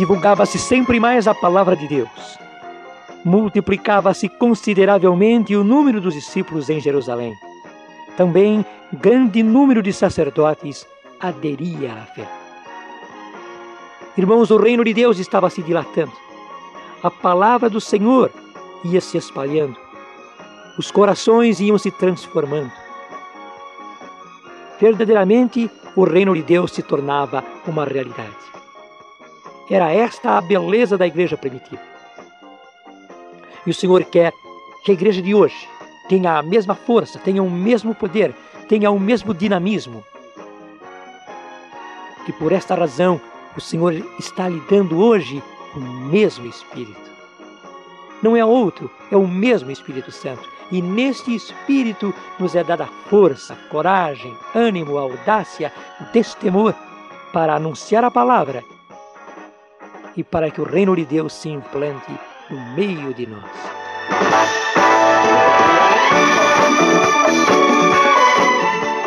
divulgava-se sempre mais a palavra de Deus. Multiplicava-se consideravelmente o número dos discípulos em Jerusalém. Também grande número de sacerdotes aderia à fé. Irmãos, o reino de Deus estava se dilatando. A palavra do Senhor ia se espalhando. Os corações iam se transformando. Verdadeiramente, o reino de Deus se tornava uma realidade. Era esta a beleza da igreja primitiva. E o Senhor quer que a igreja de hoje tenha a mesma força, tenha o mesmo poder, tenha o mesmo dinamismo. E por esta razão, o Senhor está lhe dando hoje o mesmo Espírito. Não é outro, é o mesmo Espírito Santo. E neste Espírito nos é dada força, coragem, ânimo, audácia, destemor para anunciar a palavra e para que o reino de Deus se implante no meio de nós.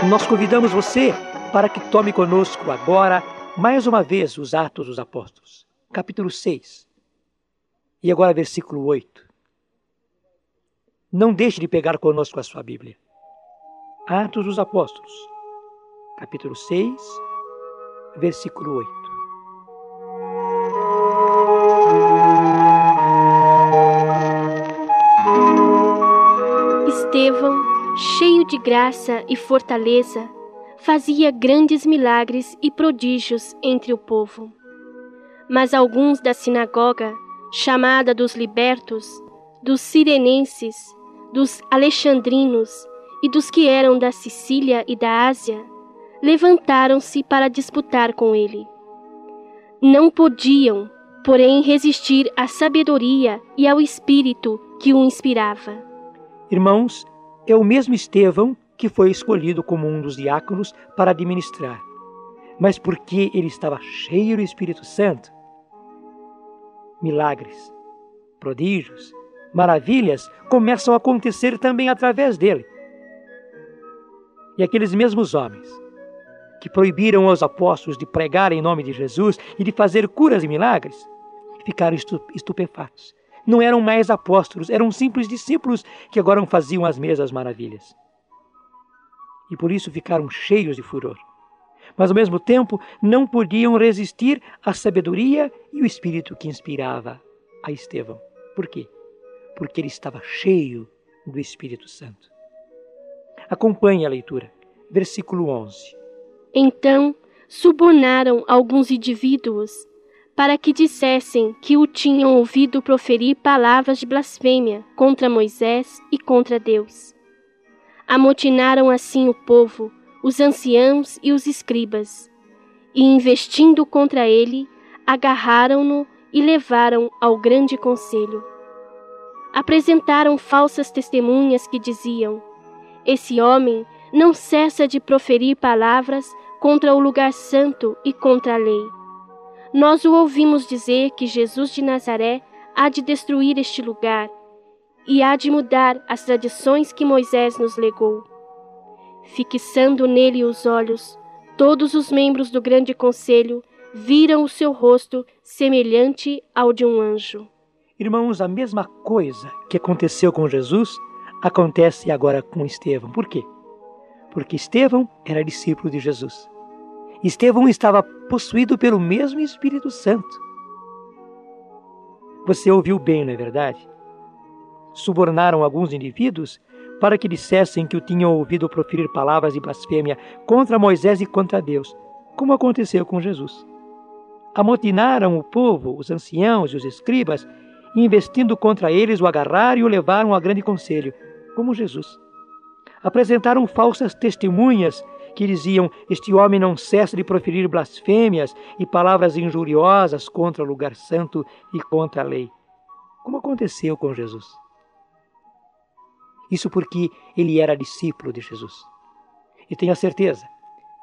Nós convidamos você para que tome conosco agora, mais uma vez, os Atos dos Apóstolos, capítulo 6. E agora, versículo 8. Não deixe de pegar conosco a sua Bíblia. Atos dos Apóstolos, capítulo 6, versículo 8. Cheio de graça e fortaleza, fazia grandes milagres e prodígios entre o povo. Mas alguns da sinagoga, chamada dos libertos, dos sirenenses, dos alexandrinos e dos que eram da Sicília e da Ásia, levantaram-se para disputar com ele. Não podiam, porém, resistir à sabedoria e ao espírito que o inspirava. Irmãos, é o mesmo Estevão que foi escolhido como um dos diáconos para administrar. Mas porque ele estava cheio do Espírito Santo, milagres, prodígios, maravilhas começam a acontecer também através dele. E aqueles mesmos homens que proibiram aos apóstolos de pregar em nome de Jesus e de fazer curas e milagres, ficaram estupefatos. Não eram mais apóstolos, eram simples discípulos que agora faziam as mesmas maravilhas. E por isso ficaram cheios de furor. Mas ao mesmo tempo não podiam resistir à sabedoria e o espírito que inspirava a Estevão. Por quê? porque ele estava cheio do Espírito Santo. Acompanhe a leitura, versículo 11. Então subornaram alguns indivíduos para que dissessem que o tinham ouvido proferir palavras de blasfêmia contra Moisés e contra Deus. Amotinaram assim o povo, os anciãos e os escribas, e investindo contra ele, agarraram-no e levaram ao grande conselho apresentaram falsas testemunhas que diziam: Esse homem não cessa de proferir palavras contra o lugar santo e contra a lei. Nós o ouvimos dizer que Jesus de Nazaré há de destruir este lugar e há de mudar as tradições que Moisés nos legou. Fixando nele os olhos, todos os membros do grande conselho viram o seu rosto semelhante ao de um anjo. Irmãos, a mesma coisa que aconteceu com Jesus acontece agora com Estevão. Por quê? Porque Estevão era discípulo de Jesus. Estevão estava possuído pelo mesmo Espírito Santo. Você ouviu bem, não é verdade? Subornaram alguns indivíduos para que dissessem que o tinham ouvido proferir palavras de blasfêmia contra Moisés e contra Deus, como aconteceu com Jesus. Amotinaram o povo, os anciãos e os escribas, e investindo contra eles o agarraram e o levaram a grande conselho, como Jesus. Apresentaram falsas testemunhas que diziam: Este homem não cessa de proferir blasfêmias e palavras injuriosas contra o lugar santo e contra a lei. Como aconteceu com Jesus. Isso porque ele era discípulo de Jesus. E tenha certeza,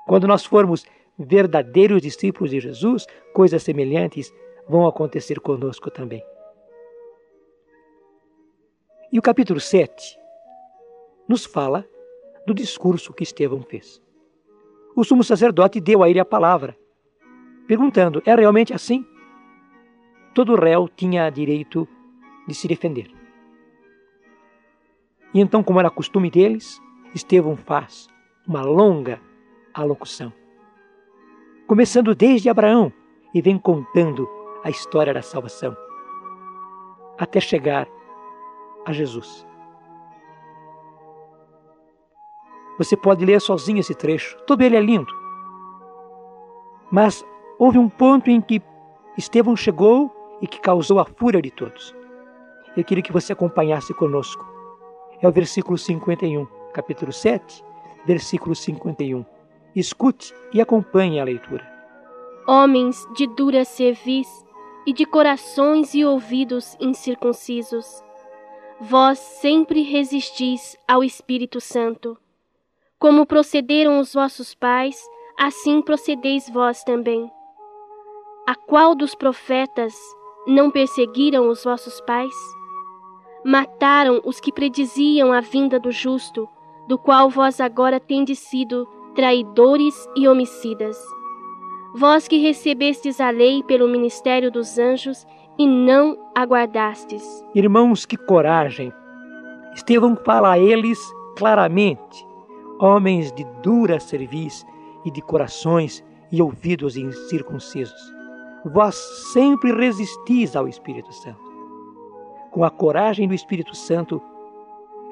quando nós formos verdadeiros discípulos de Jesus, coisas semelhantes vão acontecer conosco também. E o capítulo 7 nos fala do discurso que Estevão fez. O sumo sacerdote deu a ele a palavra, perguntando: é realmente assim? todo réu tinha direito de se defender. E então, como era costume deles, Estevão faz uma longa alocução, começando desde Abraão e vem contando a história da salvação, até chegar a Jesus. Você pode ler sozinho esse trecho, todo ele é lindo. Mas houve um ponto em que Estevão chegou e que causou a fúria de todos. Eu queria que você acompanhasse conosco. É o versículo 51, capítulo 7, versículo 51. Escute e acompanhe a leitura. Homens de dura cerviz e de corações e ouvidos incircuncisos, vós sempre resistis ao Espírito Santo. Como procederam os vossos pais, assim procedeis vós também. A qual dos profetas não perseguiram os vossos pais? Mataram os que prediziam a vinda do justo, do qual vós agora tendes sido traidores e homicidas. Vós que recebestes a lei pelo ministério dos anjos e não aguardastes. Irmãos, que coragem! Estevão fala a eles claramente, homens de dura cerviz e de corações e ouvidos incircuncisos vós sempre resistis ao Espírito Santo. Com a coragem do Espírito Santo,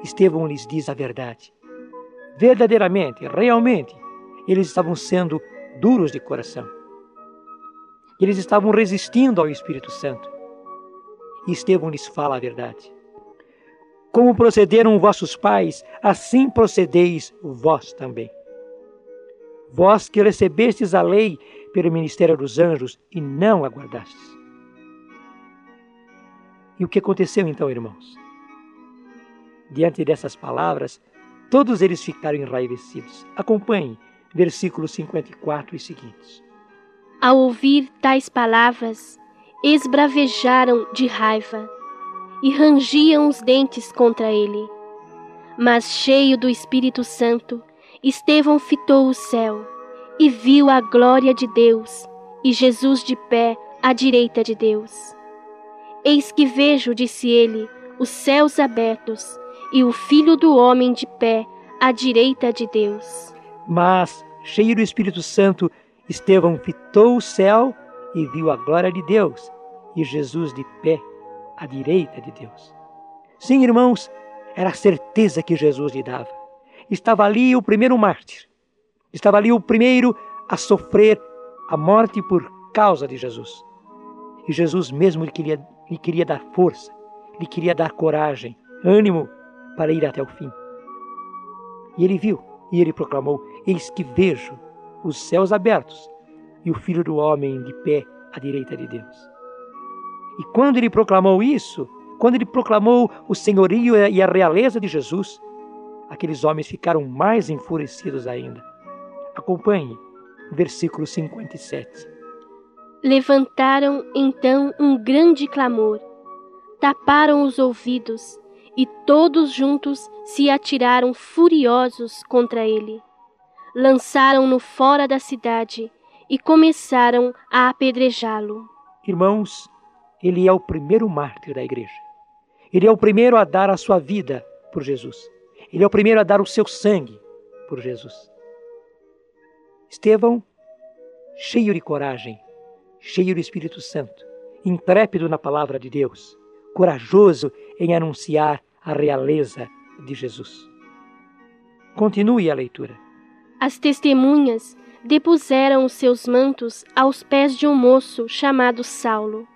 Estevão lhes diz a verdade. Verdadeiramente, realmente, eles estavam sendo duros de coração. Eles estavam resistindo ao Espírito Santo. E Estevão lhes fala a verdade. Como procederam vossos pais, assim procedeis vós também. Vós que recebestes a lei pelo ministério dos anjos e não aguardastes. E o que aconteceu então, irmãos? Diante dessas palavras, todos eles ficaram enraivecidos. Acompanhe versículos 54 e seguintes. Ao ouvir tais palavras, esbravejaram de raiva e rangiam os dentes contra ele. Mas, cheio do Espírito Santo, Estevão fitou o céu e viu a glória de Deus e Jesus de pé à direita de Deus. Eis que vejo, disse ele, os céus abertos e o Filho do Homem de pé à direita de Deus. Mas, cheio do Espírito Santo, Estevão fitou o céu e viu a glória de Deus e Jesus de pé à direita de Deus. Sim, irmãos, era a certeza que Jesus lhe dava. Estava ali o primeiro mártir, Estava ali o primeiro a sofrer a morte por causa de Jesus. E Jesus mesmo lhe queria, lhe queria dar força, lhe queria dar coragem, ânimo para ir até o fim. E ele viu e ele proclamou: Eis que vejo os céus abertos e o Filho do Homem de pé à direita de Deus. E quando ele proclamou isso, quando ele proclamou o senhorio e a realeza de Jesus, aqueles homens ficaram mais enfurecidos ainda. Acompanhe, versículo 57. Levantaram então um grande clamor, taparam os ouvidos e todos juntos se atiraram furiosos contra ele. Lançaram-no fora da cidade e começaram a apedrejá-lo. Irmãos, ele é o primeiro mártir da igreja. Ele é o primeiro a dar a sua vida por Jesus. Ele é o primeiro a dar o seu sangue por Jesus. Estevão, cheio de coragem, cheio do Espírito Santo, intrépido na palavra de Deus, corajoso em anunciar a realeza de Jesus. Continue a leitura. As testemunhas depuseram os seus mantos aos pés de um moço chamado Saulo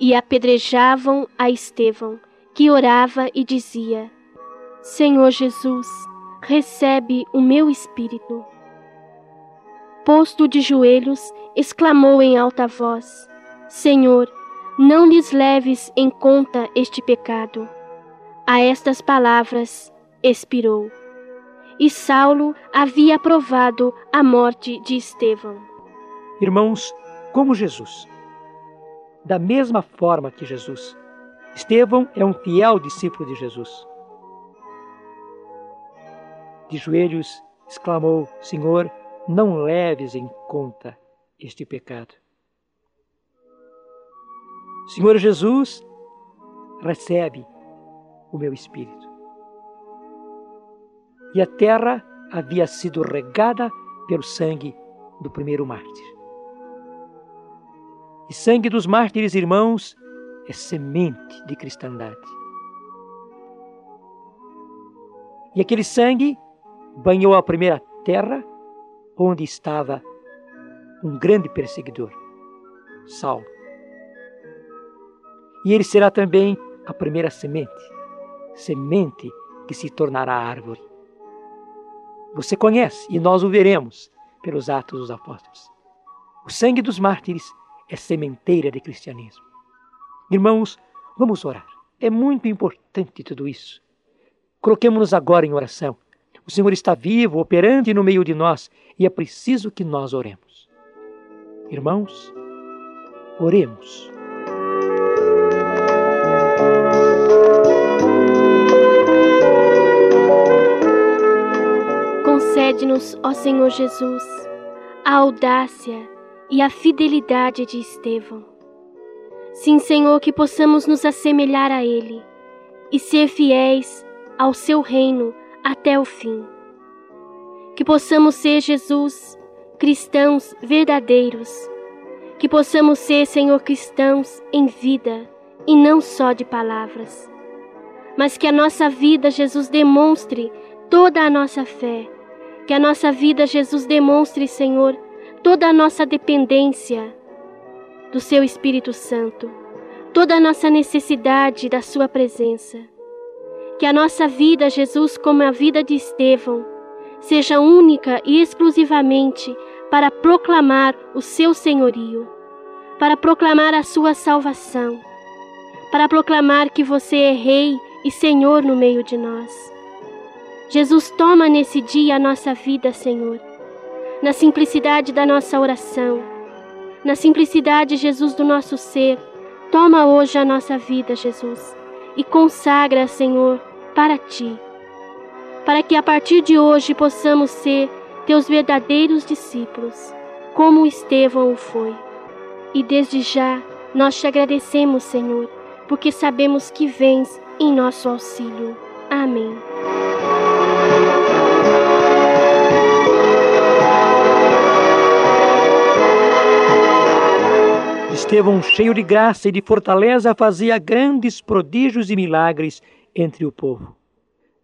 e apedrejavam a Estevão, que orava e dizia: Senhor Jesus, recebe o meu espírito posto de joelhos, exclamou em alta voz: Senhor, não lhes leves em conta este pecado. A estas palavras, expirou. E Saulo havia aprovado a morte de Estevão. Irmãos, como Jesus, da mesma forma que Jesus, Estevão é um fiel discípulo de Jesus. De joelhos, exclamou: Senhor, não leves em conta este pecado. Senhor Jesus, recebe o meu espírito. E a terra havia sido regada pelo sangue do primeiro mártir. E sangue dos mártires, irmãos, é semente de cristandade. E aquele sangue banhou a primeira terra onde estava um grande perseguidor, Saulo. E ele será também a primeira semente, semente que se tornará árvore. Você conhece e nós o veremos pelos Atos dos Apóstolos. O sangue dos mártires é sementeira de cristianismo. Irmãos, vamos orar. É muito importante tudo isso. Coloquemos-nos agora em oração. O Senhor está vivo, operante no meio de nós e é preciso que nós oremos. Irmãos, oremos. Concede-nos, ó Senhor Jesus, a audácia e a fidelidade de Estevão. Sim, Senhor, que possamos nos assemelhar a ele e ser fiéis ao seu reino até o fim. Que possamos ser, Jesus, cristãos verdadeiros. Que possamos ser, Senhor, cristãos em vida e não só de palavras. Mas que a nossa vida, Jesus, demonstre toda a nossa fé. Que a nossa vida, Jesus, demonstre, Senhor, toda a nossa dependência do Seu Espírito Santo, toda a nossa necessidade da Sua presença. Que a nossa vida, Jesus, como a vida de Estevão, seja única e exclusivamente para proclamar o seu senhorio, para proclamar a sua salvação, para proclamar que você é Rei e Senhor no meio de nós. Jesus, toma nesse dia a nossa vida, Senhor, na simplicidade da nossa oração, na simplicidade, Jesus, do nosso ser. Toma hoje a nossa vida, Jesus, e consagra, Senhor, para ti, para que a partir de hoje possamos ser teus verdadeiros discípulos, como Estevão o foi. E desde já nós te agradecemos, Senhor, porque sabemos que vens em nosso auxílio. Amém. Estevão, cheio de graça e de fortaleza, fazia grandes prodígios e milagres entre o povo.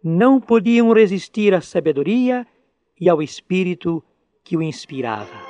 Não podiam resistir à sabedoria e ao espírito que o inspirava.